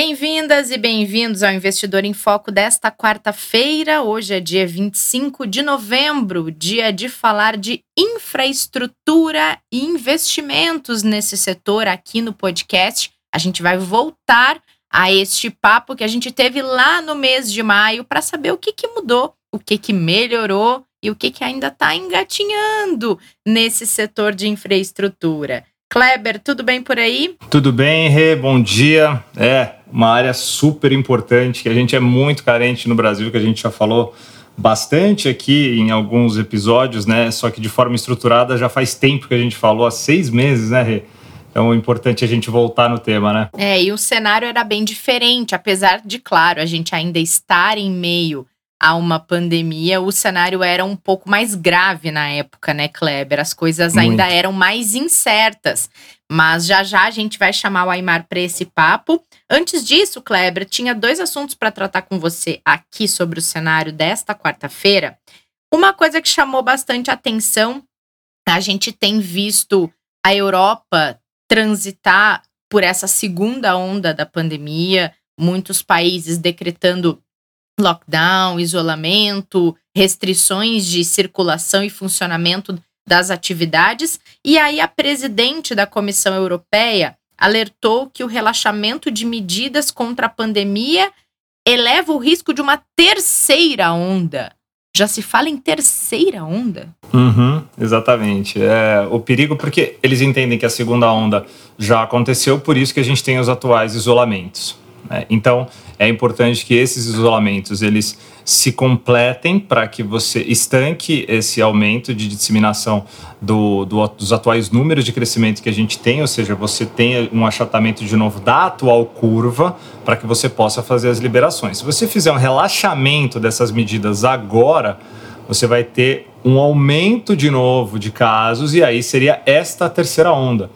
Bem-vindas e bem-vindos ao Investidor em Foco desta quarta-feira. Hoje é dia 25 de novembro, dia de falar de infraestrutura e investimentos nesse setor aqui no podcast. A gente vai voltar a este papo que a gente teve lá no mês de maio para saber o que, que mudou, o que, que melhorou e o que, que ainda está engatinhando nesse setor de infraestrutura. Kleber, tudo bem por aí? Tudo bem, Rê, bom dia. É, uma área super importante que a gente é muito carente no Brasil, que a gente já falou bastante aqui em alguns episódios, né? Só que de forma estruturada já faz tempo que a gente falou, há seis meses, né, Rê? Então, é importante a gente voltar no tema, né? É, e o cenário era bem diferente, apesar de, claro, a gente ainda estar em meio a uma pandemia, o cenário era um pouco mais grave na época, né, Kleber? As coisas Muito. ainda eram mais incertas. Mas já já a gente vai chamar o Aymar para esse papo. Antes disso, Kleber, tinha dois assuntos para tratar com você aqui sobre o cenário desta quarta-feira. Uma coisa que chamou bastante atenção, a gente tem visto a Europa transitar por essa segunda onda da pandemia, muitos países decretando lockdown, isolamento, restrições de circulação e funcionamento das atividades. E aí, a presidente da Comissão Europeia alertou que o relaxamento de medidas contra a pandemia eleva o risco de uma terceira onda. Já se fala em terceira onda? Uhum, exatamente. É o perigo porque eles entendem que a segunda onda já aconteceu, por isso que a gente tem os atuais isolamentos. Né? Então, é importante que esses isolamentos eles se completem para que você estanque esse aumento de disseminação do, do, dos atuais números de crescimento que a gente tem, ou seja, você tenha um achatamento de novo da atual curva para que você possa fazer as liberações. Se você fizer um relaxamento dessas medidas agora, você vai ter um aumento de novo de casos e aí seria esta terceira onda.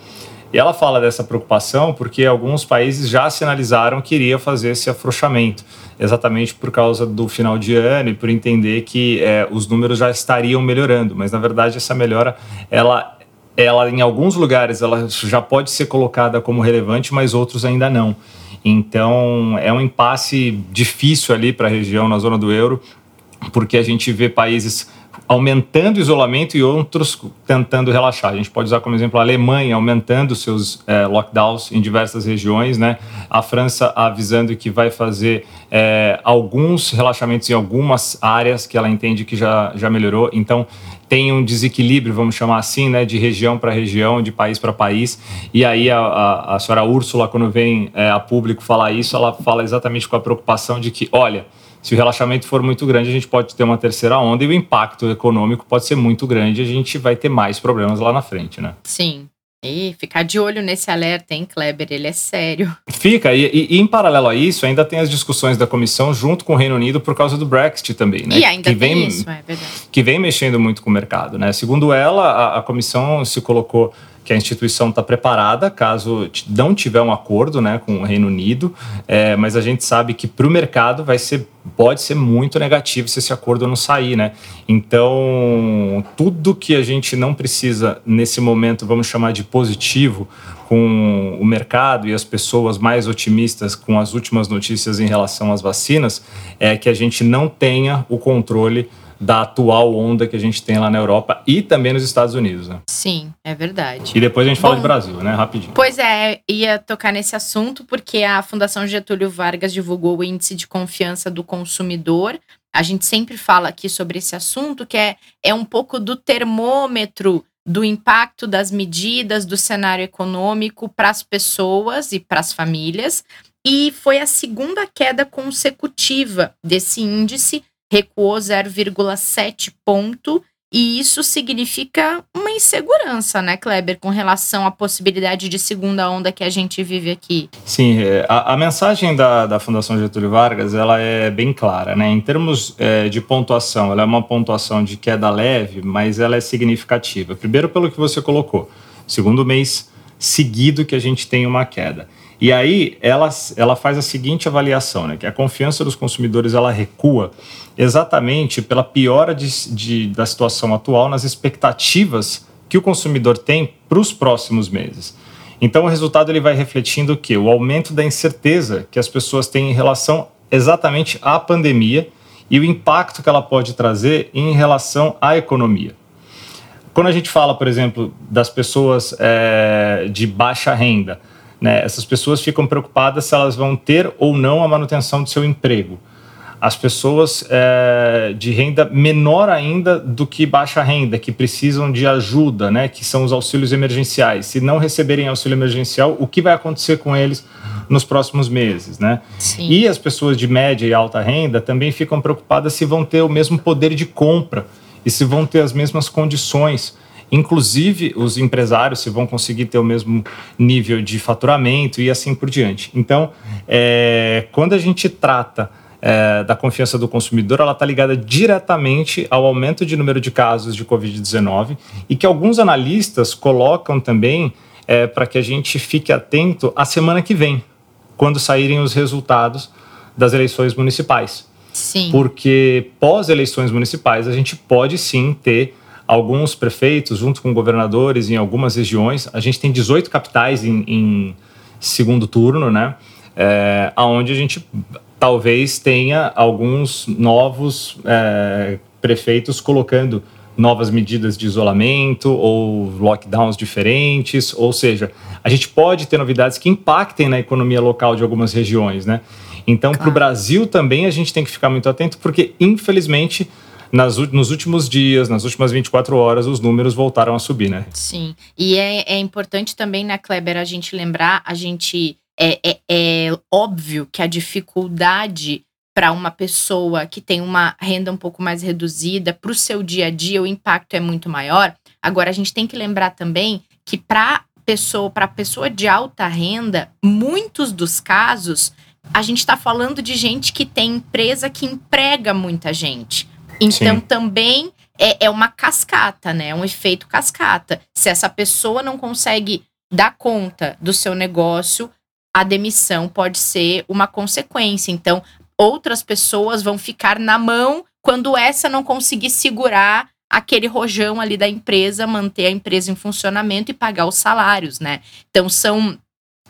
E ela fala dessa preocupação porque alguns países já sinalizaram que iria fazer esse afrouxamento, exatamente por causa do final de ano e por entender que é, os números já estariam melhorando. Mas na verdade essa melhora, ela, ela em alguns lugares ela já pode ser colocada como relevante, mas outros ainda não. Então é um impasse difícil ali para a região na zona do euro, porque a gente vê países aumentando o isolamento e outros tentando relaxar. A gente pode usar como exemplo a Alemanha aumentando seus é, lockdowns em diversas regiões, né? A França avisando que vai fazer é, alguns relaxamentos em algumas áreas que ela entende que já, já melhorou. Então tem um desequilíbrio, vamos chamar assim, né, de região para região, de país para país. E aí a, a, a senhora Úrsula, quando vem é, a público falar isso, ela fala exatamente com a preocupação de que, olha, se o relaxamento for muito grande, a gente pode ter uma terceira onda e o impacto econômico pode ser muito grande, a gente vai ter mais problemas lá na frente, né? Sim. E ficar de olho nesse alerta, hein, Kleber? Ele é sério. Fica, e, e, e, em paralelo a isso, ainda tem as discussões da comissão junto com o Reino Unido por causa do Brexit também, né? E ainda que tem vem, isso, é verdade. Que vem mexendo muito com o mercado, né? Segundo ela, a, a comissão se colocou que a instituição está preparada caso não tiver um acordo né, com o Reino Unido, é, mas a gente sabe que para o mercado vai ser, pode ser muito negativo se esse acordo não sair. Né? Então, tudo que a gente não precisa nesse momento, vamos chamar de positivo, com o mercado e as pessoas mais otimistas com as últimas notícias em relação às vacinas, é que a gente não tenha o controle da atual onda que a gente tem lá na Europa e também nos Estados Unidos. Né? Sim, é verdade. E depois a gente fala Bom, de Brasil, né? Rapidinho. Pois é, ia tocar nesse assunto porque a Fundação Getúlio Vargas divulgou o índice de confiança do consumidor. A gente sempre fala aqui sobre esse assunto, que é, é um pouco do termômetro do impacto das medidas do cenário econômico para as pessoas e para as famílias. E foi a segunda queda consecutiva desse índice recuou 0,7 ponto E isso significa uma insegurança, né, Kleber, com relação à possibilidade de segunda onda que a gente vive aqui. Sim, é, a, a mensagem da, da Fundação Getúlio Vargas ela é bem clara, né? Em termos é, de pontuação, ela é uma pontuação de queda leve, mas ela é significativa. Primeiro, pelo que você colocou, segundo mês seguido que a gente tem uma queda. E aí ela, ela faz a seguinte avaliação, né, que a confiança dos consumidores ela recua exatamente pela piora de, de, da situação atual nas expectativas que o consumidor tem para os próximos meses. Então o resultado ele vai refletindo o que? O aumento da incerteza que as pessoas têm em relação exatamente à pandemia e o impacto que ela pode trazer em relação à economia. Quando a gente fala, por exemplo, das pessoas é, de baixa renda, né? Essas pessoas ficam preocupadas se elas vão ter ou não a manutenção do seu emprego. As pessoas é, de renda menor ainda do que baixa renda, que precisam de ajuda, né? que são os auxílios emergenciais. Se não receberem auxílio emergencial, o que vai acontecer com eles nos próximos meses? Né? E as pessoas de média e alta renda também ficam preocupadas se vão ter o mesmo poder de compra e se vão ter as mesmas condições inclusive os empresários se vão conseguir ter o mesmo nível de faturamento e assim por diante. Então, é, quando a gente trata é, da confiança do consumidor, ela está ligada diretamente ao aumento de número de casos de Covid-19 e que alguns analistas colocam também é, para que a gente fique atento à semana que vem, quando saírem os resultados das eleições municipais. Sim. Porque pós-eleições municipais a gente pode sim ter alguns prefeitos, junto com governadores em algumas regiões. A gente tem 18 capitais em, em segundo turno, né? É, onde a gente talvez tenha alguns novos é, prefeitos colocando novas medidas de isolamento ou lockdowns diferentes, ou seja, a gente pode ter novidades que impactem na economia local de algumas regiões, né? Então, claro. para o Brasil também a gente tem que ficar muito atento, porque infelizmente nas, nos últimos dias, nas últimas 24 horas, os números voltaram a subir, né? Sim. E é, é importante também, né, Kleber, a gente lembrar, a gente. É, é, é óbvio que a dificuldade para uma pessoa que tem uma renda um pouco mais reduzida, para o seu dia a dia, o impacto é muito maior. Agora, a gente tem que lembrar também que para pessoa, para pessoa de alta renda, muitos dos casos, a gente está falando de gente que tem empresa que emprega muita gente. Então Sim. também é, é uma cascata, né? É um efeito cascata. Se essa pessoa não consegue dar conta do seu negócio, a demissão pode ser uma consequência. Então, outras pessoas vão ficar na mão quando essa não conseguir segurar aquele rojão ali da empresa, manter a empresa em funcionamento e pagar os salários, né? Então são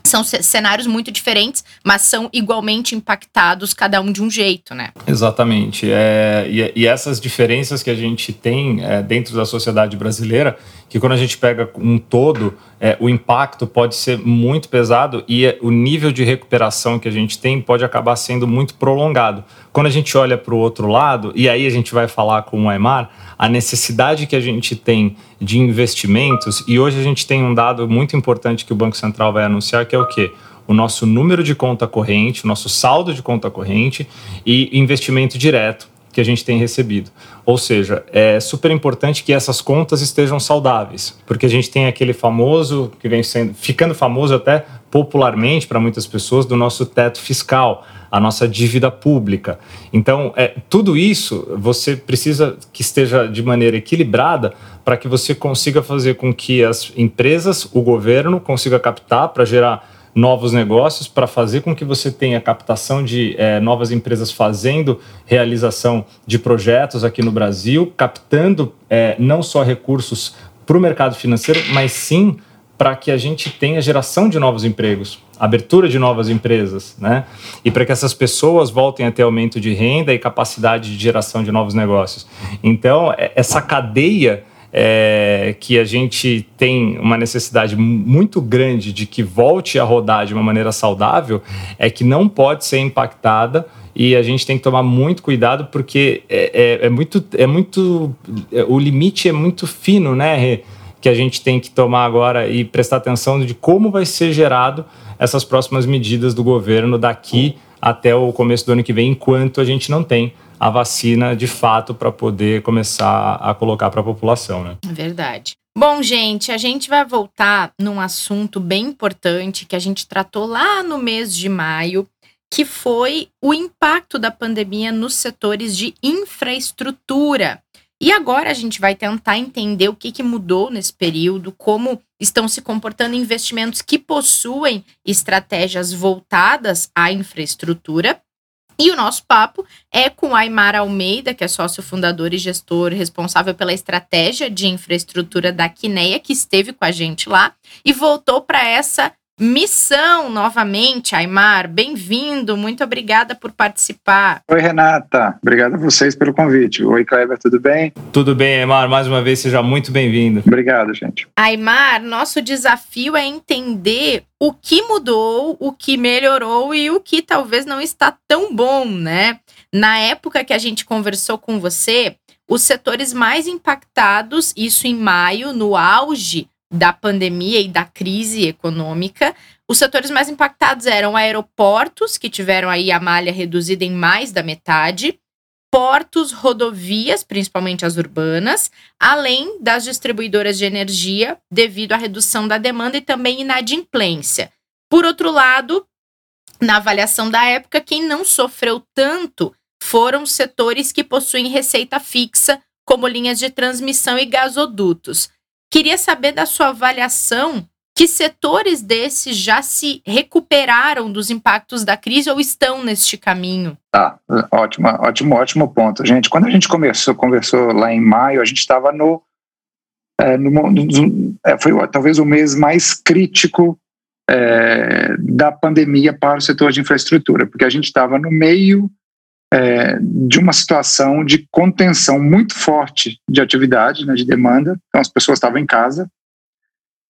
são cenários muito diferentes, mas são igualmente impactados, cada um de um jeito, né? Exatamente. É, e, e essas diferenças que a gente tem é, dentro da sociedade brasileira, que quando a gente pega um todo, é, o impacto pode ser muito pesado e o nível de recuperação que a gente tem pode acabar sendo muito prolongado. Quando a gente olha para o outro lado, e aí a gente vai falar com o Aymar, a necessidade que a gente tem de investimentos, e hoje a gente tem um dado muito importante que o Banco Central vai anunciar, que é o quê? O nosso número de conta corrente, o nosso saldo de conta corrente e investimento direto que a gente tem recebido. Ou seja, é super importante que essas contas estejam saudáveis, porque a gente tem aquele famoso, que vem sendo, ficando famoso até popularmente para muitas pessoas, do nosso teto fiscal a nossa dívida pública. Então, é, tudo isso você precisa que esteja de maneira equilibrada para que você consiga fazer com que as empresas, o governo, consiga captar para gerar novos negócios, para fazer com que você tenha captação de é, novas empresas fazendo realização de projetos aqui no Brasil, captando é, não só recursos para o mercado financeiro, mas sim para que a gente tenha geração de novos empregos, abertura de novas empresas, né? E para que essas pessoas voltem a ter aumento de renda e capacidade de geração de novos negócios. Então, é, essa cadeia é, que a gente tem uma necessidade muito grande de que volte a rodar de uma maneira saudável, é que não pode ser impactada e a gente tem que tomar muito cuidado porque é, é, é muito, é muito, é, o limite é muito fino, né? Que a gente tem que tomar agora e prestar atenção de como vai ser gerado essas próximas medidas do governo daqui até o começo do ano que vem, enquanto a gente não tem a vacina de fato para poder começar a colocar para a população. Né? Verdade. Bom, gente, a gente vai voltar num assunto bem importante que a gente tratou lá no mês de maio, que foi o impacto da pandemia nos setores de infraestrutura. E agora a gente vai tentar entender o que, que mudou nesse período, como estão se comportando investimentos que possuem estratégias voltadas à infraestrutura. E o nosso papo é com Aymar Almeida, que é sócio fundador e gestor responsável pela estratégia de infraestrutura da Quineia, que esteve com a gente lá e voltou para essa missão novamente. Aymar, bem-vindo, muito obrigada por participar. Oi, Renata, obrigado a vocês pelo convite. Oi, Kleber, tudo bem? Tudo bem, Aymar, mais uma vez seja muito bem-vindo. Obrigado, gente. Aymar, nosso desafio é entender o que mudou, o que melhorou e o que talvez não está tão bom, né? Na época que a gente conversou com você, os setores mais impactados, isso em maio, no auge da pandemia e da crise econômica. Os setores mais impactados eram aeroportos, que tiveram aí a malha reduzida em mais da metade, portos, rodovias, principalmente as urbanas, além das distribuidoras de energia, devido à redução da demanda e também inadimplência. Por outro lado, na avaliação da época, quem não sofreu tanto foram setores que possuem receita fixa, como linhas de transmissão e gasodutos. Queria saber da sua avaliação que setores desses já se recuperaram dos impactos da crise ou estão neste caminho? Tá, ótimo, ótimo, ótimo ponto, gente. Quando a gente começou, conversou lá em maio, a gente estava no, é, no, no é, foi talvez o mês mais crítico é, da pandemia para o setor de infraestrutura, porque a gente estava no meio é, de uma situação de contenção muito forte de atividade, né, de demanda. Então, as pessoas estavam em casa.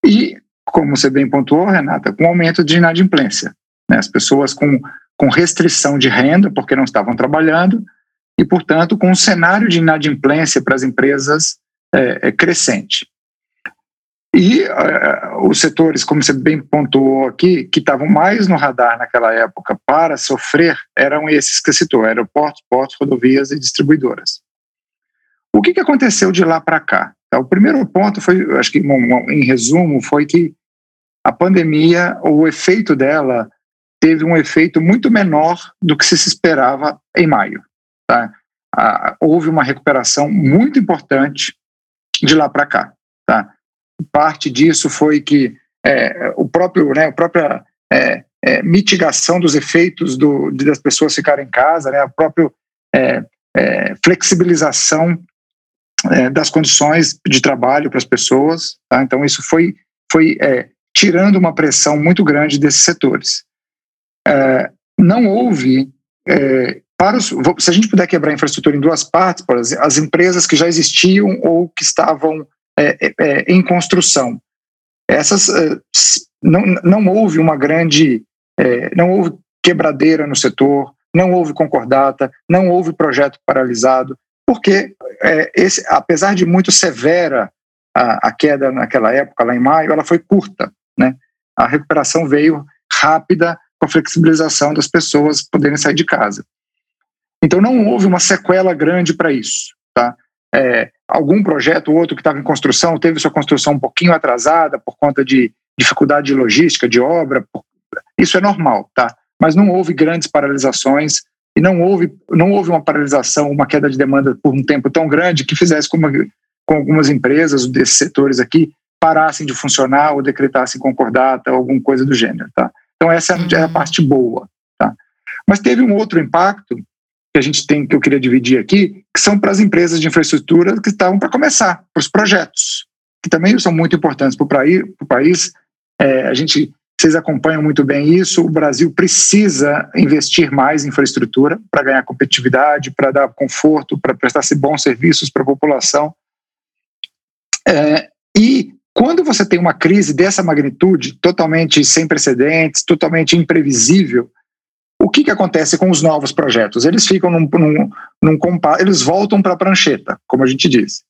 E, como você bem pontuou, Renata, com aumento de inadimplência. Né, as pessoas com, com restrição de renda, porque não estavam trabalhando, e, portanto, com um cenário de inadimplência para as empresas é, é crescente. E uh, os setores, como você bem pontuou aqui, que estavam mais no radar naquela época para sofrer, eram esses que você citou, aeroportos, portos, rodovias e distribuidoras. O que, que aconteceu de lá para cá? Então, o primeiro ponto foi, acho que em resumo, foi que a pandemia, o efeito dela teve um efeito muito menor do que se esperava em maio. Tá? Ah, houve uma recuperação muito importante de lá para cá. Tá? Parte disso foi que é, o próprio, né, a própria é, é, mitigação dos efeitos do, de, das pessoas ficarem em casa, né, a própria é, é, flexibilização é, das condições de trabalho para as pessoas. Tá? Então, isso foi, foi tirando uma pressão muito grande desses setores. não houve, os, se a gente puder quebrar a infraestrutura em duas partes, por exemplo, as empresas que já existiam ou que estavam é, é, é, em construção. Essas é, não, não houve uma grande, é, não houve quebradeira no setor, não houve concordata, não houve projeto paralisado, porque esse, apesar de muito severa a, a, queda naquela época, lá em maio, ela foi curta, né? A recuperação veio rápida com a flexibilização das pessoas poderem sair de casa. Então não houve uma sequela grande para isso, tá? É, algum projeto ou outro que estava em construção teve sua construção um pouquinho atrasada por conta de dificuldade de logística, de obra. Isso é normal, tá? Mas não houve grandes paralisações e não houve, não houve uma paralisação, uma queda de demanda por um tempo tão grande que fizesse com, uma, com algumas empresas desses setores aqui parassem de funcionar ou decretassem concordata ou alguma coisa do gênero, tá? Então essa é a uhum. parte boa, tá? Mas teve um outro impacto que a gente tem, que eu queria dividir aqui, que são para as empresas de infraestrutura que estavam para começar, para os projetos, que também são muito importantes para o país. É, a gente, vocês acompanham muito bem isso. O Brasil precisa investir mais em infraestrutura para ganhar competitividade, para dar conforto, para prestar bons serviços para a população. É, e quando você tem uma crise dessa magnitude, totalmente sem precedentes, totalmente imprevisível, o que, que acontece com os novos projetos? Eles ficam num, num, num eles voltam para a prancheta, como a gente diz.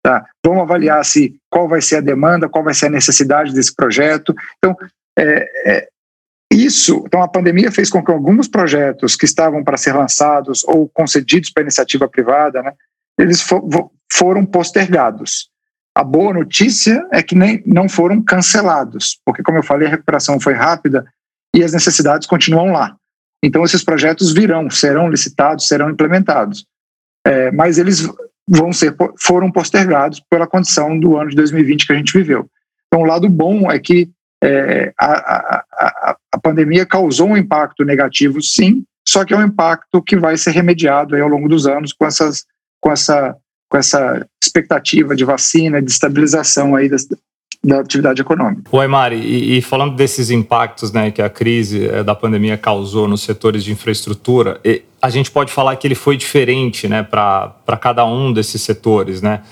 Tá? Vamos avaliar se qual vai ser a demanda, qual vai ser a necessidade desse projeto. Então, é, é, isso, então a pandemia fez com que alguns projetos que estavam para ser lançados ou concedidos para iniciativa privada, né, eles for, foram postergados. A boa notícia é que nem, não foram cancelados, porque, como eu falei, a recuperação foi rápida e as necessidades continuam lá. Então, esses projetos virão, serão licitados, serão implementados. É, mas eles vão ser, foram postergados pela condição do ano de 2020 que a gente viveu. Então, o lado bom é que é, a, a, a, a, pandemia causou um impacto negativo, sim, só que é um impacto que vai ser remediado ao longo dos anos com, essas, com, essa, com essa expectativa de vacina, de estabilização aí das, da atividade econômica. Oi, Mari, e, e, falando desses impactos né, que a crise é, da pandemia causou nos setores de infraestrutura, a gente pode falar que ele foi diferente né, para cada um desses setores, né?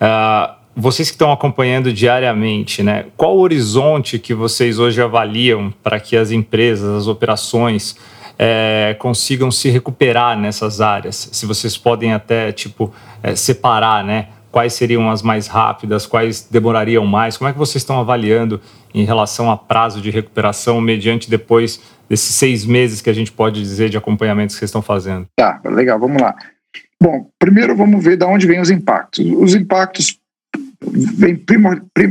Uh, vocês que estão acompanhando diariamente, né, qual o horizonte que vocês hoje avaliam para que as empresas, as operações é, consigam se recuperar nessas áreas? Se vocês podem até tipo é, separar, né, quais seriam as mais rápidas, quais demorariam mais? Como é que vocês estão avaliando em relação a prazo de recuperação mediante depois desses seis meses que a gente pode dizer de acompanhamento que vocês estão fazendo? Tá, legal, vamos lá. Bom, primeiro vamos ver de onde vêm os impactos. Os impactos vem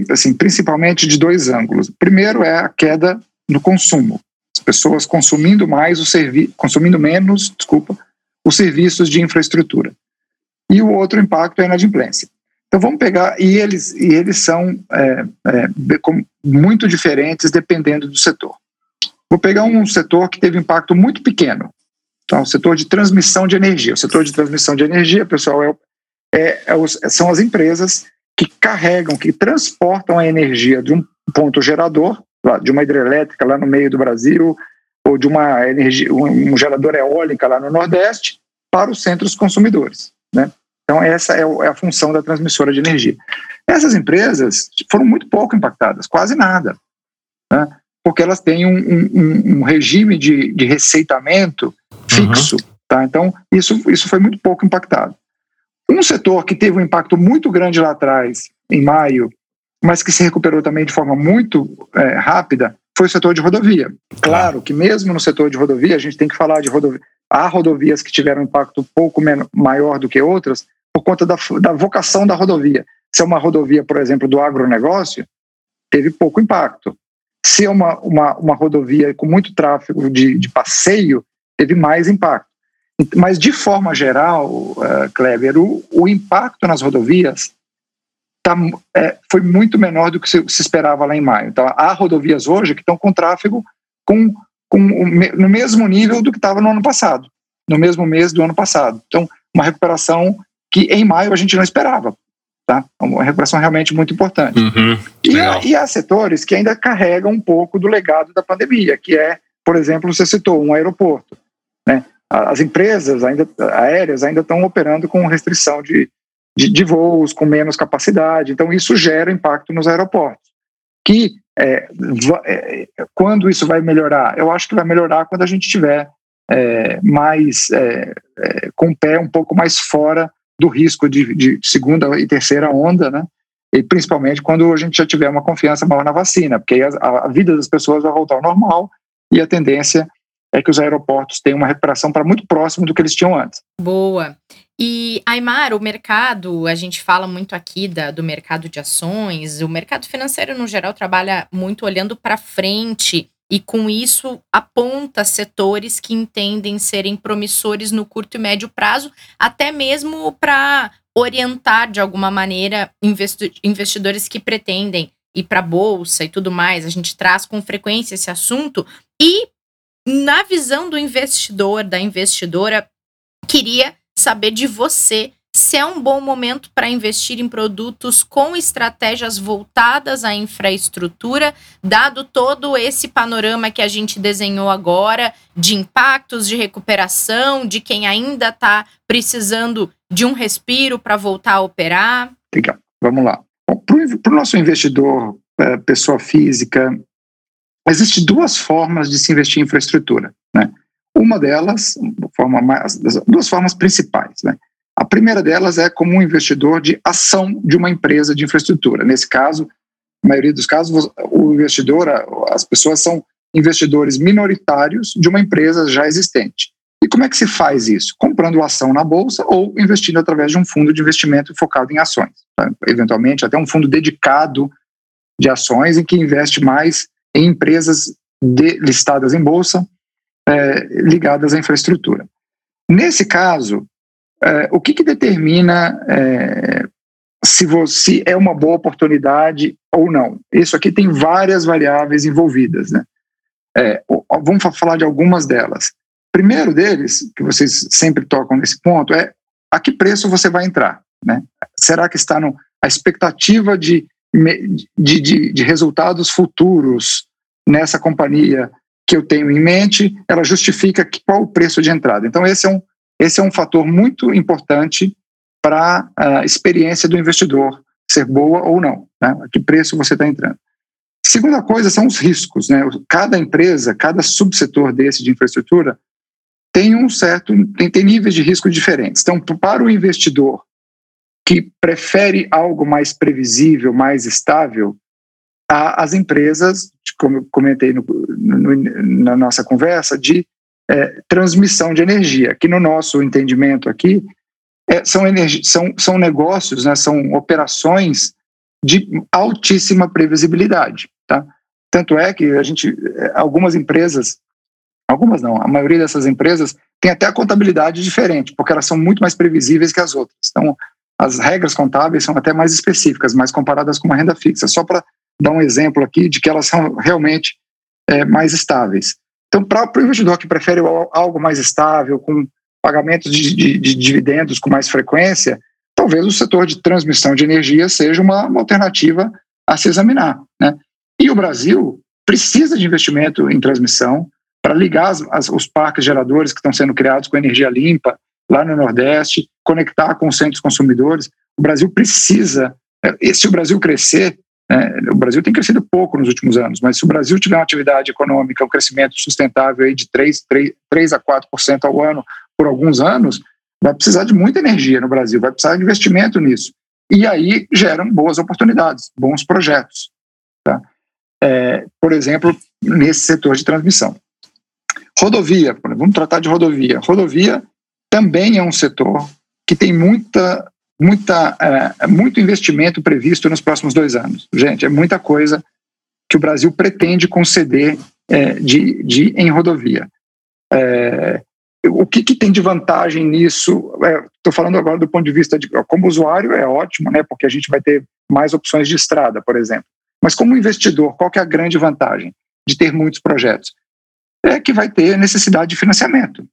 assim, principalmente de dois ângulos. Primeiro é a queda no consumo. As pessoas consumindo mais o serviço, consumindo menos, desculpa, os serviços de infraestrutura. E o outro impacto é a inadimplência. Então vamos pegar e eles e eles são é, é, muito diferentes dependendo do setor. Vou pegar um setor que teve impacto muito pequeno. Então, o setor de transmissão de energia. O setor de transmissão de energia, pessoal, é, é, é são as empresas que carregam, que transportam a energia de um ponto gerador, de uma hidrelétrica lá no meio do Brasil, ou de uma energia, um gerador eólica lá no Nordeste, para os centros consumidores. Né? Então, essa é, é a função da transmissora de energia. Essas empresas foram muito pouco impactadas, quase nada, né? porque elas têm um, um, um regime de, de receitamento fixo. Uhum. Tá? Então, isso, isso foi muito pouco impactado. Um setor que teve um impacto muito grande lá atrás, em maio, mas que se recuperou também de forma muito é, rápida, foi o setor de rodovia. Claro que mesmo no setor de rodovia, a gente tem que falar de rodovia. Há rodovias que tiveram um impacto um pouco menor, maior do que outras por conta da, da vocação da rodovia. Se é uma rodovia, por exemplo, do agronegócio, teve pouco impacto. Se é uma, uma, uma rodovia com muito tráfego de, de passeio, teve mais impacto. Mas, de forma geral, uh, Kleber, o, o, impacto nas rodovias tá, é, foi muito menor do que se, se, esperava lá em maio. Então, há rodovias hoje que estão com tráfego com, com no mesmo nível do que estava no ano passado, no mesmo mês do ano passado. Então, uma recuperação que em maio a gente não esperava. Tá? Uma recuperação realmente muito importante. Uhum, e, e há setores que ainda carregam um pouco do legado da pandemia, que é, por exemplo, você citou um aeroporto. Né? as empresas ainda aéreas ainda estão operando com restrição de, de, de, voos, com menos capacidade. Então, isso gera impacto nos aeroportos. Que é, é, quando isso vai melhorar? Eu acho que vai melhorar quando a gente tiver é, mais é, é, com o pé um pouco mais fora do risco de, de, segunda e terceira onda, né? E principalmente quando a gente já tiver uma confiança maior na vacina, porque aí a, a vida das pessoas vai voltar ao normal e a tendência é que os aeroportos têm uma recuperação para muito próximo do que eles tinham antes. Boa. E, Aymar, o mercado, a gente fala muito aqui da, do mercado de ações, o mercado financeiro, no geral, trabalha muito olhando para frente e, com isso, aponta setores que entendem serem promissores no curto e médio prazo, até mesmo para orientar, de alguma maneira, investidores que pretendem ir para a bolsa e tudo mais. A gente traz com frequência esse assunto. E na visão do investidor, da investidora, queria saber de você se é um bom momento para investir em produtos com estratégias voltadas à infraestrutura, dado todo esse panorama que a gente desenhou agora de impactos, de recuperação, de quem ainda está precisando de um respiro para voltar a operar? Legal, vamos lá. Para o nosso investidor, é, pessoa física, Existem duas formas de se investir em infraestrutura. Né? Uma delas, forma mais, duas formas principais. Né? A primeira delas é como um investidor de ação de uma empresa de infraestrutura. Nesse caso, na maioria dos casos, o investidor, as pessoas são investidores minoritários de uma empresa já existente. E como é que se faz isso? Comprando ação na bolsa ou investindo através de um fundo de investimento focado em ações. Tá? Eventualmente, até um fundo dedicado de ações em que investe mais em empresas de, listadas em bolsa é, ligadas à infraestrutura. Nesse caso, é, o que, que determina é, se você é uma boa oportunidade ou não? Isso aqui tem várias variáveis envolvidas, né? É, vamos falar de algumas delas. Primeiro deles, que vocês sempre tocam nesse ponto, é a que preço você vai entrar. Né? Será que está no, a expectativa de, de, de, de resultados futuros nessa companhia que eu tenho em mente, ela justifica que, qual o preço de entrada. Então, esse é um, esse é um fator muito importante para a experiência do investidor ser boa ou não, né? a que preço você está entrando. Segunda coisa são os riscos. Né? Cada empresa, cada subsetor desse de infraestrutura tem um certo, tem, tem níveis de risco diferentes. Então, para o investidor que prefere algo mais previsível, mais estável, as empresas, como eu comentei no, no, na nossa conversa, de é, transmissão de energia, que no nosso entendimento aqui é, são, são, são negócios, né, são operações de altíssima previsibilidade. Tá? Tanto é que a gente, é, algumas empresas Algumas não, a maioria dessas empresas tem até a contabilidade diferente, porque elas são muito mais previsíveis que as outras. Então, as regras contábeis são até mais específicas, mais comparadas com uma renda fixa, só para dar um exemplo aqui de que elas são realmente é, mais estáveis. Então, para o investidor que prefere algo mais estável, com pagamentos de, de, de, dividendos com mais frequência, talvez o setor de transmissão de energia seja uma, uma alternativa a se examinar. Né? E o Brasil precisa de investimento em transmissão, para ligar as, as, os parques geradores que estão sendo criados com energia limpa lá no Nordeste, conectar com os centros consumidores. O Brasil precisa, é, se o Brasil crescer, o Brasil tem crescido pouco nos últimos anos, mas se o Brasil tiver uma atividade econômica, um crescimento sustentável aí de 3, 3, 3 a 4% ao ano por alguns anos, vai precisar de muita energia no Brasil, vai precisar de investimento nisso. E aí geram boas oportunidades, bons projetos. Tá? É, por exemplo, nesse setor de transmissão. Rodovia, vamos tratar de rodovia. Rodovia também é um setor que tem muita, muita, é, muito investimento previsto nos próximos dois anos. Gente, é muita coisa que o Brasil pretende conceder é, de, de, em rodovia. É, o que, que, tem de vantagem nisso? Estou falando agora do ponto de vista de como usuário é ótimo, né? Porque a gente vai ter mais opções de estrada, por exemplo. Mas como investidor, qual que é a grande vantagem de ter muitos projetos? é que vai ter necessidade de financiamento.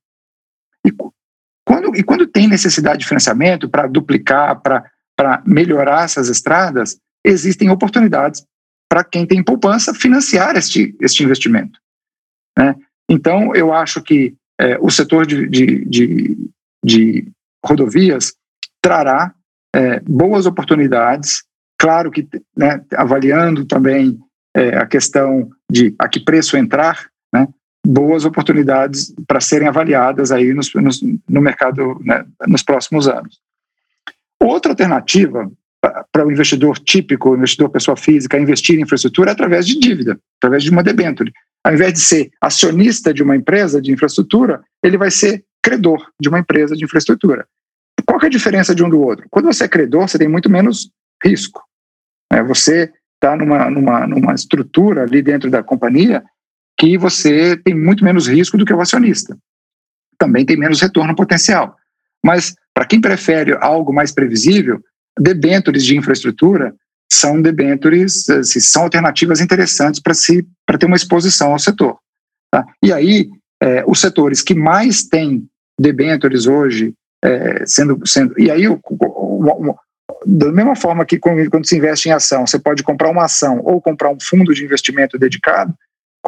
E quando, e quando tem necessidade de financiamento para duplicar, para melhorar essas estradas, existem oportunidades para quem tem poupança financiar este, este investimento. Né? Então, eu acho que é, o setor de, de, de, de rodovias trará é, boas oportunidades, claro que né, avaliando também é, a questão de a que preço entrar, boas oportunidades para serem avaliadas aí nos, nos, no mercado né, nos próximos anos. Outra alternativa para o investidor típico, investidor pessoa física, investir em infraestrutura é através de dívida, através de uma debênture. Ao invés de ser acionista de uma empresa de infraestrutura, ele vai ser credor de uma empresa de infraestrutura. Qual é a diferença de um do outro? Quando você é credor, você tem muito menos risco. Né? Você está numa, numa, numa estrutura ali dentro da companhia que você tem muito menos risco do que o acionista. Também tem menos retorno potencial. Mas, para quem prefere algo mais previsível, debêntures de infraestrutura são debêntures, assim, são alternativas interessantes para se, ter uma exposição ao setor. Tá? E aí, é, os setores que mais têm debêntures hoje, é, sendo, sendo. E aí, o, o, o, da mesma forma que quando, quando se investe em ação, você pode comprar uma ação ou comprar um fundo de investimento dedicado,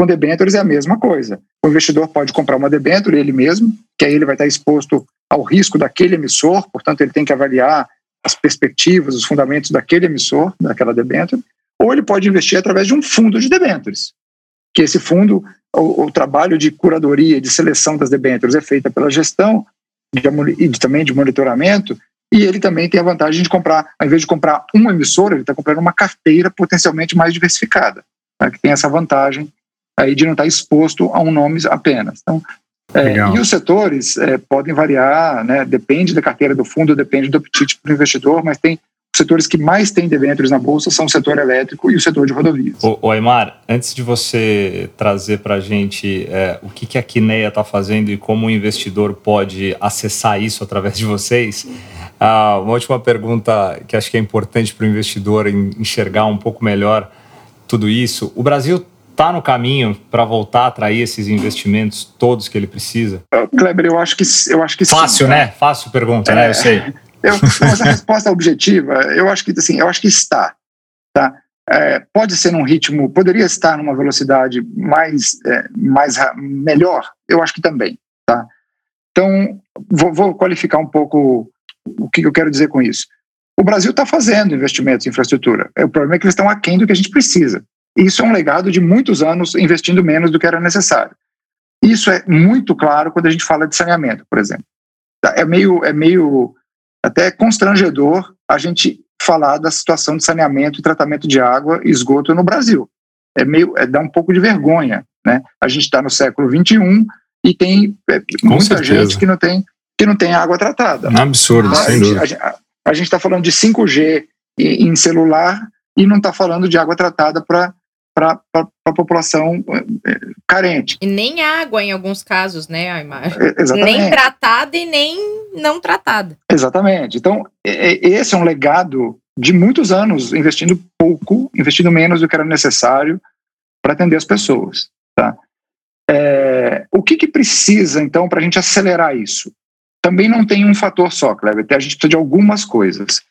com debêntures é a mesma coisa. O investidor pode comprar uma debênture ele mesmo, que aí ele vai estar exposto ao risco daquele emissor, portanto ele tem que avaliar as perspectivas, os fundamentos daquele emissor, daquela debênture, ou ele pode investir através de um fundo de debêntures, que esse fundo, o, o trabalho de curadoria, de seleção das debêntures é feita pela gestão e também de monitoramento, e ele também tem a vantagem de comprar, ao invés de comprar um emissor, ele está comprando uma carteira potencialmente mais diversificada, tá? que tem essa vantagem aí de não estar exposto a um nome apenas. Então, é, e os setores é, podem variar, né, depende da carteira do fundo, depende do apetite para o investidor, mas tem os setores que mais têm debêntures na bolsa são o setor elétrico e o setor de rodovias. O, Aymar, antes de você trazer para a gente é, o que, que a Quineia está fazendo e como o investidor pode acessar isso através de vocês, ah, uma última pergunta que acho que é importante para o investidor enxergar um pouco melhor tudo isso. O Brasil está no caminho para voltar a atrair esses investimentos todos que ele precisa? Kleber, eu acho que eu acho que fácil, sim, né? Fácil pergunta, é, né? Eu sei. Eu, mas a resposta objetiva, eu acho que assim, eu acho que está, tá? É, pode ser num ritmo, poderia estar numa velocidade mais, é, mais melhor, eu acho que também, tá? Então, vou, vou qualificar um pouco o que eu quero dizer com isso. O Brasil está fazendo investimentos em infraestrutura. O problema é que eles estão aquém do que a gente precisa. Isso é um legado de muitos anos investindo menos do que era necessário. Isso é muito claro quando a gente fala de saneamento, por exemplo. É meio, é meio até constrangedor a gente falar da situação de saneamento e tratamento de água e esgoto no Brasil. É meio, é dá um pouco de vergonha, né? A gente está no século 21 e tem é, muita certeza. gente que não tem que não tem água tratada. Um absurdo, a, sem dúvida. A, a gente está falando de 5G em celular e não está falando de água tratada para para a população é, carente. E nem água em alguns casos, né, Aymar? É, nem tratada e nem não tratada. Exatamente. Então, esse é um legado de muitos anos investindo pouco, investindo menos do que era necessário para atender as pessoas. Tá? É, o que, que precisa, então, para a gente acelerar isso? Também não tem um fator só, Kleber, a gente precisa de algumas coisas.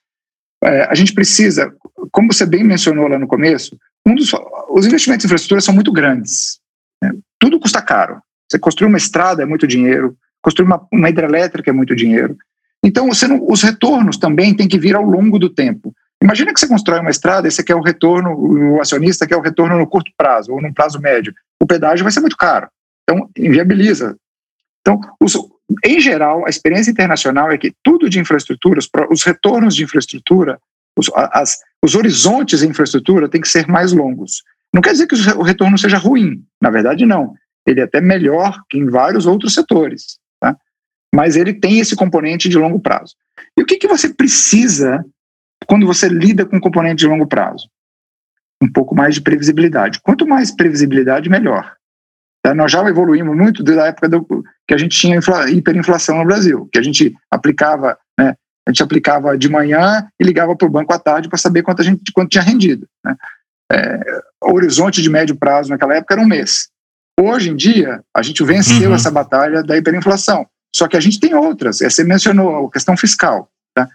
É, a gente precisa, como você bem mencionou lá no começo, um dos, os investimentos em infraestrutura são muito grandes. Né? Tudo custa caro. Você construir uma estrada é muito dinheiro, construir uma, uma hidrelétrica é muito dinheiro. Então, não, os retornos também têm que vir ao longo do tempo. Imagina que você constrói uma estrada e você quer o retorno, o acionista quer o retorno no curto prazo ou no prazo médio. O pedágio vai ser muito caro. Então, inviabiliza. Então, os, em geral, a experiência internacional é que tudo de infraestrutura, os, os retornos de infraestrutura, os, as, os horizontes em infraestrutura têm que ser mais longos. Não quer dizer que o retorno seja ruim, na verdade, não. Ele é até melhor que em vários outros setores, tá? mas ele tem esse componente de longo prazo. E o que, que você precisa quando você lida com componente de longo prazo? Um pouco mais de previsibilidade. Quanto mais previsibilidade, melhor. Tá? Nós já evoluímos muito da época do, que a gente tinha hiperinflação no Brasil, que a gente aplicava né, a gente aplicava de manhã e ligava para o banco à tarde para saber quanto a gente quanto tinha rendido. Né? É, horizonte de médio prazo naquela época era um mês. Hoje em dia, a gente venceu uhum. essa batalha da hiperinflação. Só que a gente tem outras. Você mencionou a questão fiscal. Tá?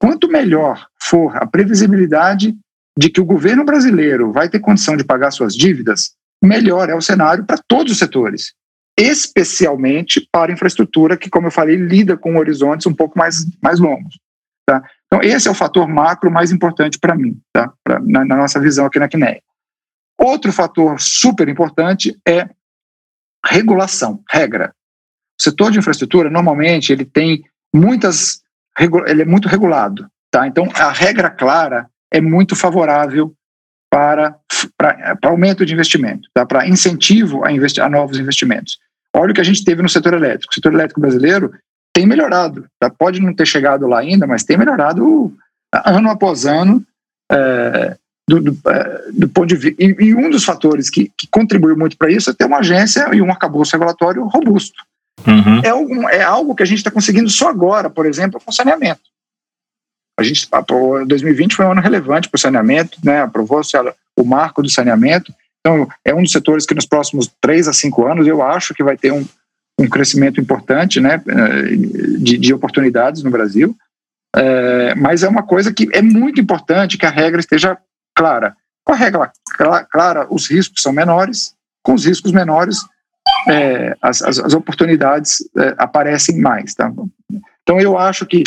Quanto melhor for a previsibilidade de que o governo brasileiro vai ter condição de pagar suas dívidas, melhor é o cenário para todos os setores especialmente para infraestrutura que, como eu falei, lida com horizontes um pouco mais, mais longos. Tá? Então, esse é o fator macro mais importante para mim, tá? Pra, na, na, nossa visão aqui na CNEA. Outro fator super importante é regulação, regra. O setor de infraestrutura, normalmente, ele tem muitas, ele é muito regulado. Tá? Então, a regra clara é muito favorável para, para, para aumento de investimento, tá? para incentivo a, investi a novos investimentos. Olha o que a gente teve no setor elétrico. O setor elétrico brasileiro tem melhorado. Tá? Pode não ter chegado lá ainda, mas tem melhorado ano após ano. É, do, do, é, do, ponto de vista. E, e, um dos fatores que, que contribuiu muito para isso é ter uma agência e um arcabouço regulatório robusto. Uhum. É, algum, é algo que a gente está conseguindo só agora, por exemplo, com saneamento. A gente, 2020 foi um ano relevante para o saneamento, né? aprovou-se o marco do saneamento. Então, é um dos setores que nos próximos três a cinco anos eu acho que vai ter um, um crescimento importante né, de, de oportunidades no Brasil. É, mas é uma coisa que é muito importante que a regra esteja clara. Com a regra clara, os riscos são menores, com os riscos menores, é, as, as, as, oportunidades é, aparecem mais. Tá? Então, eu acho que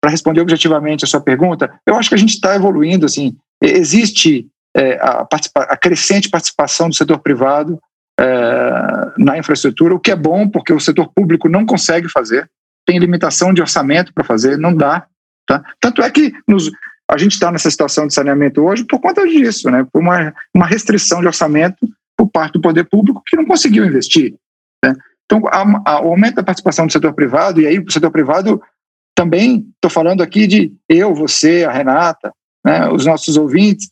para responder objetivamente a sua pergunta, eu acho que a gente está evoluindo. Assim, existe é, a, a, crescente participação do setor privado é, na infraestrutura, o que é bom, porque o setor público não consegue fazer, tem limitação de orçamento para fazer, não dá. Tá? Tanto é que nos, a gente está nessa situação de saneamento hoje por conta disso, né? por uma, uma restrição de orçamento por parte do poder público que não conseguiu investir. Né? Então, a, a, o aumento da participação do setor privado, e aí o setor privado também, estou falando aqui de eu, você, a Renata, né, os nossos ouvintes,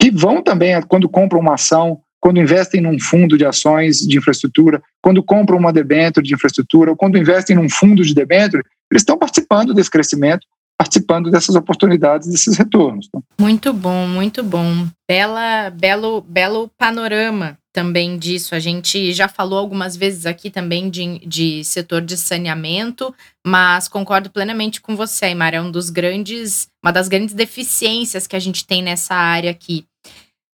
que vão também, quando compram uma ação, quando investem num fundo de ações de infraestrutura, quando compram uma debênture de infraestrutura, ou quando investem num fundo de debênture, eles estão participando desse crescimento, participando dessas oportunidades, desses retornos. Tá? Muito bom, muito bom. Bela, belo, belo panorama também disso. A gente já falou algumas vezes aqui também de, de setor de saneamento, mas concordo plenamente com você, Aymar. É um dos grandes, uma das grandes deficiências que a gente tem nessa área aqui.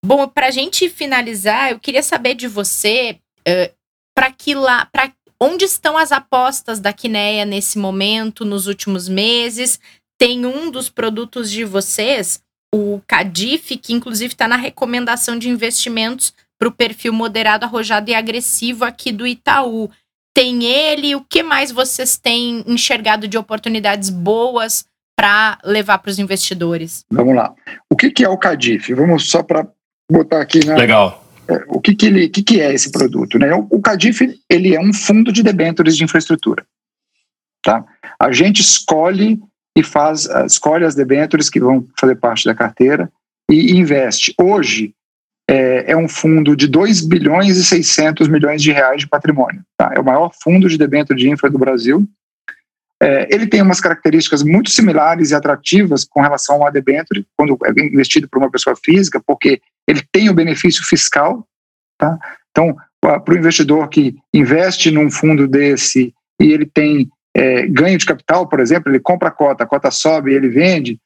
Bom, para a gente finalizar, eu queria saber de você uh, para que lá, para onde estão as apostas da Quineia nesse momento, nos últimos meses? Tem um dos produtos de vocês, o Cadif, que inclusive está na recomendação de investimentos para o perfil moderado, arrojado e agressivo aqui do Itaú. Tem ele? O que mais vocês têm enxergado de oportunidades boas para levar para os investidores? Vamos lá. O que, que é o Cadif? Vamos só para botar aqui. Legal. É, o que, que, ele, que, que é esse produto? Né? O, o Cadif ele é um fundo de debêntures de infraestrutura. Tá? A gente escolhe e faz escolhe as debêntures que vão fazer parte da carteira e investe. Hoje, é, é, um fundo de 2 bilhões e 600 milhões de reais de patrimônio. Tá? É o maior fundo de debênture de infra do Brasil. É, ele tem umas características muito similares e atrativas com relação ao debênture, quando é investido por uma pessoa física, porque ele tem o benefício fiscal. Tá? Então, para o investidor que investe num fundo desse e ele tem é, ganho de capital, por exemplo, ele compra a cota, a cota sobe, ele vende,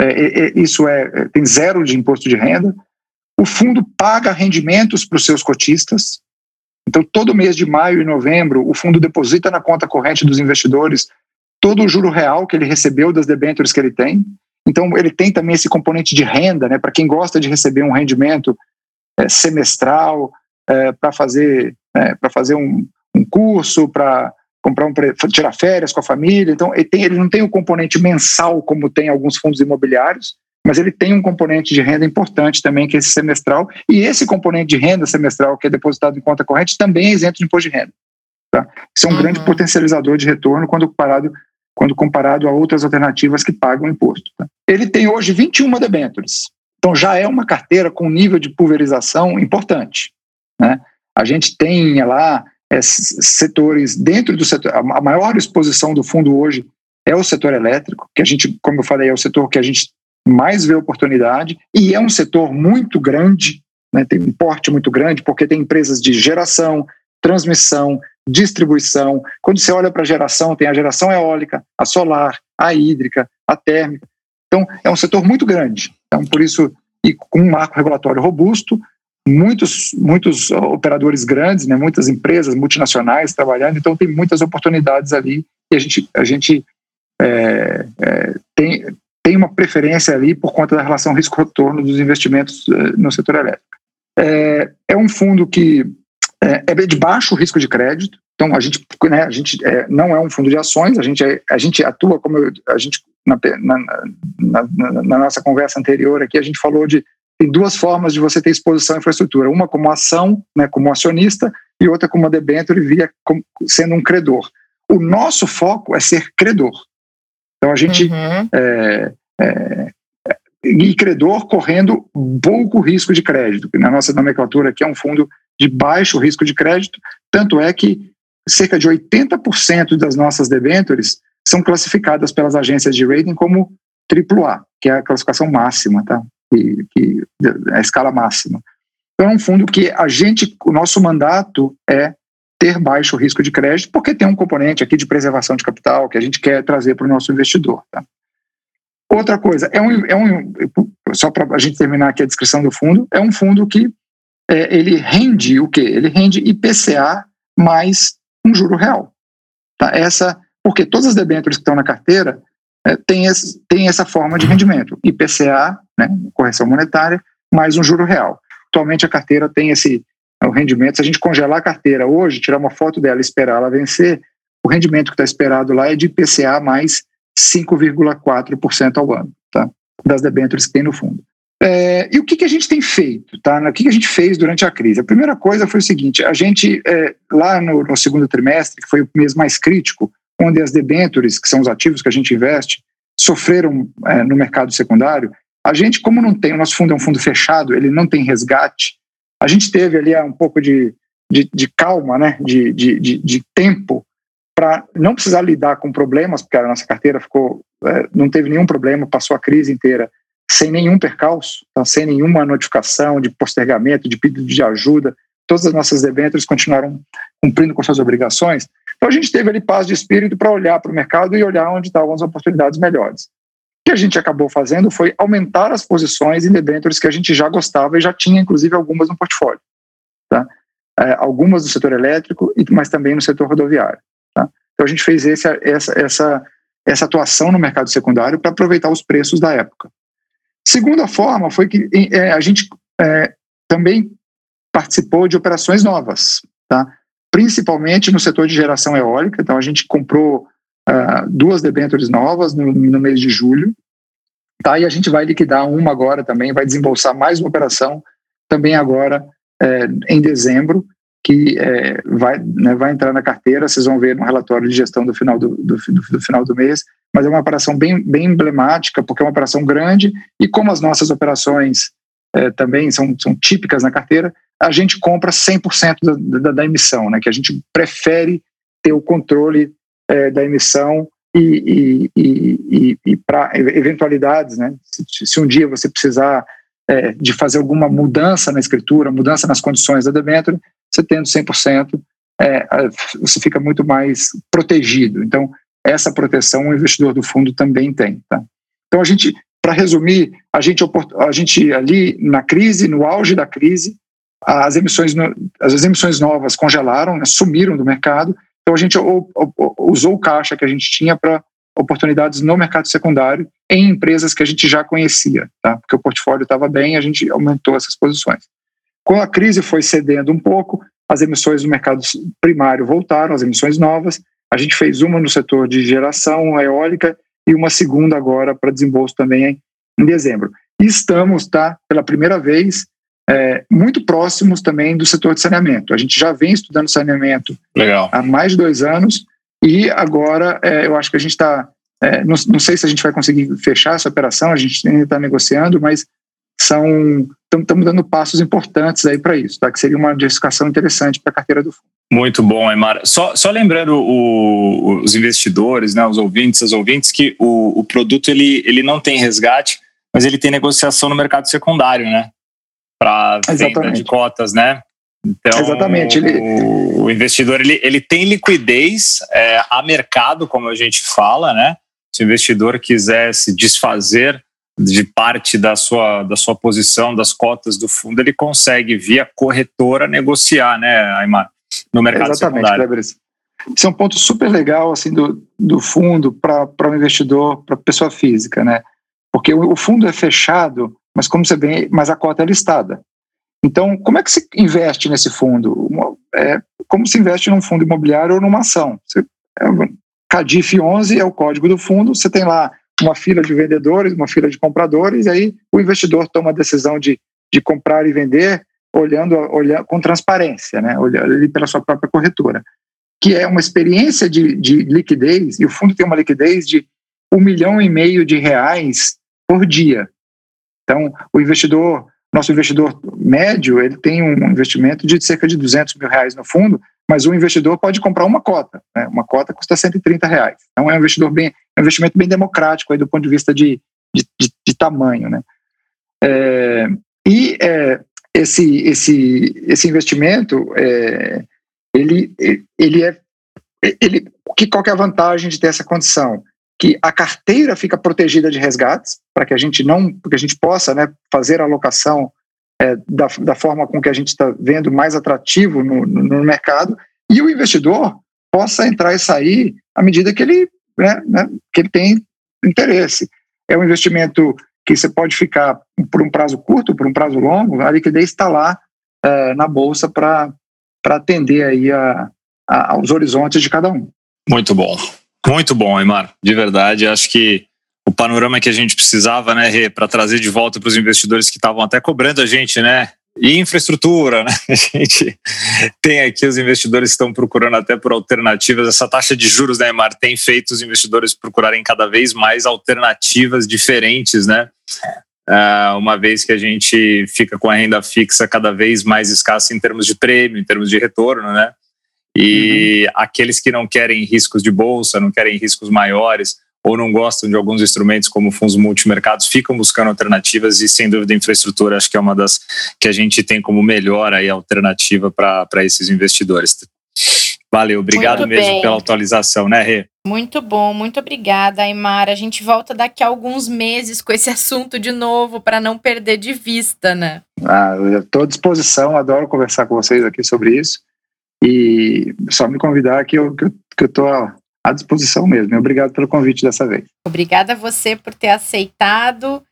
é, isso é, tem zero de imposto de renda. O fundo paga rendimentos para os seus cotistas. Então, todo mês de maio e novembro, o fundo deposita na conta corrente dos investidores todo o juro real que ele recebeu das debêntures que ele tem. Então, ele tem também esse componente de renda, né, para quem gosta de receber um rendimento é, semestral, é, para fazer, é, fazer um, um curso, para comprar um tirar férias com a família. Então, ele, tem, ele não tem o componente mensal como tem alguns fundos imobiliários, mas ele tem um componente de renda importante também, que é esse semestral, e esse componente de renda semestral que é depositado em conta corrente também é isento de imposto de renda. Tá? Isso é um uhum. grande potencializador de retorno quando comparado, quando comparado a outras alternativas que pagam imposto. Tá? Ele tem hoje 21 debêntures, então já é uma carteira com nível de pulverização importante. Né? A gente tem lá é, setores dentro do setor, a maior exposição do fundo hoje é o setor elétrico, que a gente, como eu falei, é o setor que a gente mais vê oportunidade e é um setor muito grande, né, tem um porte muito grande, porque tem empresas de geração, transmissão, distribuição. Quando você olha para a geração, tem a geração eólica, a solar, a hídrica, a térmica. Então, é um setor muito grande. Então, por isso, e com um marco regulatório robusto, muitos, muitos operadores grandes, né, muitas empresas multinacionais trabalhando, então tem muitas oportunidades ali e a gente, a gente é, é, tem, tem uma preferência ali por conta da relação risco-retorno dos investimentos eh, no setor elétrico. É, é um fundo que é, é, de baixo risco de crédito, então a gente, né, a gente é, não é um fundo de ações, a gente, é, a gente atua como eu, a gente na, na, na, na, nossa conversa anterior aqui a gente falou de tem duas formas de você ter exposição à infraestrutura, uma como ação, né, como acionista, e outra como debênture via como, sendo um credor. O nosso foco é ser credor. Então a gente uhum. é, é, e credor correndo pouco risco de crédito. Na nossa nomenclatura aqui é um fundo de baixo risco de crédito, tanto é que cerca de 80% das nossas debêntures são classificadas pelas agências de rating como AAA, que é a classificação máxima, tá? Que, a escala máxima. Então é um fundo que a gente, o nosso mandato é ter baixo risco de crédito, porque tem um componente aqui de preservação de capital que a gente quer trazer para o nosso investidor. Tá? Outra coisa, é um, é um só para a gente terminar aqui a descrição do fundo, é um fundo que é, ele rende o quê? Ele rende IPCA mais um juro real. Tá? Essa, porque todas as debêntures que estão na carteira é, têm, essa forma de rendimento, IPCA, né, correção monetária, mais um juro real. Atualmente a carteira tem esse, o rendimento, se a gente congelar a carteira hoje, tirar uma foto dela e esperar ela vencer, o rendimento que está esperado lá é de IPCA mais 5,4% ao ano, tá? das debêntures que tem no fundo. É, e o que, que a gente tem feito? Tá? O que, que a gente fez durante a crise? A primeira coisa foi o seguinte: a gente, é, lá no, no, segundo trimestre, que foi o mês mais crítico, onde as debentures, que são os ativos que a gente investe, sofreram é, no mercado secundário, a gente, como não tem, o nosso fundo é um fundo fechado, ele não tem resgate, a gente teve ali um pouco de, de, de calma, né, de, de, de, de tempo para não precisar lidar com problemas, porque a nossa carteira ficou, é, não teve nenhum problema, passou a crise inteira sem nenhum percalço, tá? sem nenhuma notificação de postergamento, de pedido de ajuda, todas as nossas debêntures continuaram cumprindo com suas obrigações. Então a gente teve ali paz de espírito para olhar para o mercado e olhar onde estavam as oportunidades melhores. O que a gente acabou fazendo foi aumentar as posições em debêntures que a gente já gostava e já tinha, inclusive, algumas no portfólio. Tá? É, algumas do setor elétrico, mas também no setor rodoviário. Tá? Então a gente fez esse, essa, essa, essa atuação no mercado secundário para aproveitar os preços da época. Segunda forma foi que é, a gente é, também participou de operações novas, tá? principalmente no setor de geração eólica. Então, a gente comprou uh, duas debêntures novas no, no, mês de julho, tá? e a gente vai liquidar uma agora também, vai desembolsar mais uma operação também agora é, em dezembro, que é, vai, né, vai entrar na carteira, vocês vão ver no relatório de gestão do final do, do, do, do final do mês, mas é uma operação bem, bem emblemática, porque é uma operação grande, e como as nossas operações é, também são, são típicas na carteira, a gente compra 100% da, da, da emissão, né, que a gente prefere ter o controle é, da emissão e, e, e, e para eventualidades, né, se, se, um dia você precisar é, de fazer alguma mudança na escritura, mudança nas condições da debênture, você tendo 100%, é, você fica muito mais protegido. Então, essa proteção o investidor do fundo também tem. Tá? Então, a gente, para resumir, a gente, a gente ali na crise, no auge da crise, as emissões, as emissões novas congelaram, né, sumiram do mercado, então a gente usou o caixa que a gente tinha para oportunidades no mercado secundário em empresas que a gente já conhecia, tá? porque o portfólio estava bem, a gente aumentou essas posições. Com a crise foi cedendo um pouco, as emissões do mercado primário voltaram, as emissões novas, a gente fez uma no setor de geração eólica e uma segunda agora para desembolso também em dezembro. E estamos, tá, pela primeira vez, é, muito próximos também do setor de saneamento. A gente já vem estudando saneamento Legal. há mais de dois anos e agora é, eu acho que a gente está. É, não, não, sei se a gente vai conseguir fechar essa operação, a gente ainda está negociando, mas são estamos dando passos importantes aí para isso, tá? que seria uma diversificação interessante para a carteira do fundo. Muito bom, Aymar. Só, só lembrando o, os investidores, né, os ouvintes, as ouvintes, que o, o produto ele, ele não tem resgate, mas ele tem negociação no mercado secundário, né? Para venda de cotas, né? Então, Exatamente. Ele... O, o investidor ele, ele tem liquidez é, a mercado, como a gente fala, né? Se o investidor quiser se desfazer de parte da sua, da sua posição, das cotas do fundo, ele consegue, via corretora, negociar, né, Aymar, no mercado Exatamente, secundário. Kleber. Isso é um ponto super legal assim, do, do fundo para o investidor, para a pessoa física, né? Porque o, o, fundo é fechado, mas como você bem, mas a cota é listada. Então, como é que se investe nesse fundo? É como se investe num fundo imobiliário ou numa ação. Você, é, CADIF 11 é o código do fundo, você tem lá uma fila de vendedores, uma fila de compradores, e aí o investidor toma a decisão de, de comprar e vender olhando, olhando com transparência, né? olhando ali pela sua própria corretora, que é uma experiência de, de liquidez, e o fundo tem uma liquidez de um milhão e meio de reais por dia. Então, o investidor, nosso investidor médio, ele tem um investimento de cerca de 200 mil reais no fundo, mas o investidor pode comprar uma cota. Né? Uma cota custa 130 reais. Então, é um investidor bem, é um investimento bem democrático aí do ponto de vista de, de, de, de tamanho, né? É, e é, esse, esse, esse investimento, é, ele, ele é, ele, que, qual que é a vantagem de ter essa condição? Que a carteira fica protegida de resgates, para que a gente não, que a gente possa né, fazer a alocação é, da, da forma com que a gente está vendo mais atrativo no, no, no mercado, e o investidor possa entrar e sair à medida que ele né, né, que ele tem interesse. É um investimento que você pode ficar por um prazo curto, por um prazo longo, a liquidez está lá é, na bolsa para atender aí a, a, aos horizontes de cada um. Muito bom, muito bom, Aymar. De verdade, acho que o panorama que a gente precisava, né, para trazer de volta para os investidores que estavam até cobrando a gente, né? E infraestrutura, né? A gente tem aqui os investidores que estão procurando até por alternativas. Essa taxa de juros, né, Mar, tem feito os investidores procurarem cada vez mais alternativas diferentes, né? Uh, uma vez que a gente fica com a renda fixa cada vez mais escassa em termos de prêmio, em termos de retorno, né? E uhum. aqueles que não querem riscos de bolsa, não querem riscos maiores, ou não gostam de alguns instrumentos como fundos multimercados, ficam buscando alternativas e, sem dúvida, infraestrutura acho que é uma das que a gente tem como melhor aí alternativa para esses investidores. Valeu, obrigado muito mesmo bem. pela atualização, né, Rê? Muito bom, muito obrigada, Aymar. A gente volta daqui a alguns meses com esse assunto de novo para não perder de vista, né? Ah, estou à disposição, adoro conversar com vocês aqui sobre isso. E só me convidar que eu estou que eu, que eu à disposição mesmo. Obrigado pelo convite dessa vez. Obrigada a você por ter aceitado.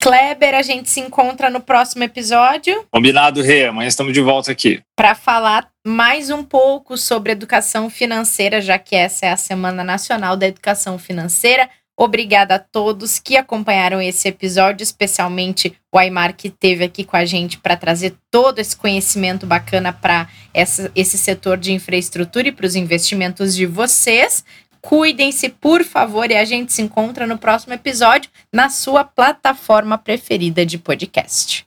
Kleber, a gente se encontra no próximo episódio. Combinado, Rê. Amanhã estamos de volta aqui. Para falar mais um pouco sobre educação financeira, já que essa é a Semana Nacional da Educação Financeira. Obrigada a todos que acompanharam esse episódio, especialmente o Aymar que esteve aqui com a gente para trazer todo esse conhecimento bacana para esse setor de infraestrutura e para os investimentos de vocês. Cuidem-se, por favor, e a gente se encontra no próximo episódio na sua plataforma preferida de podcast.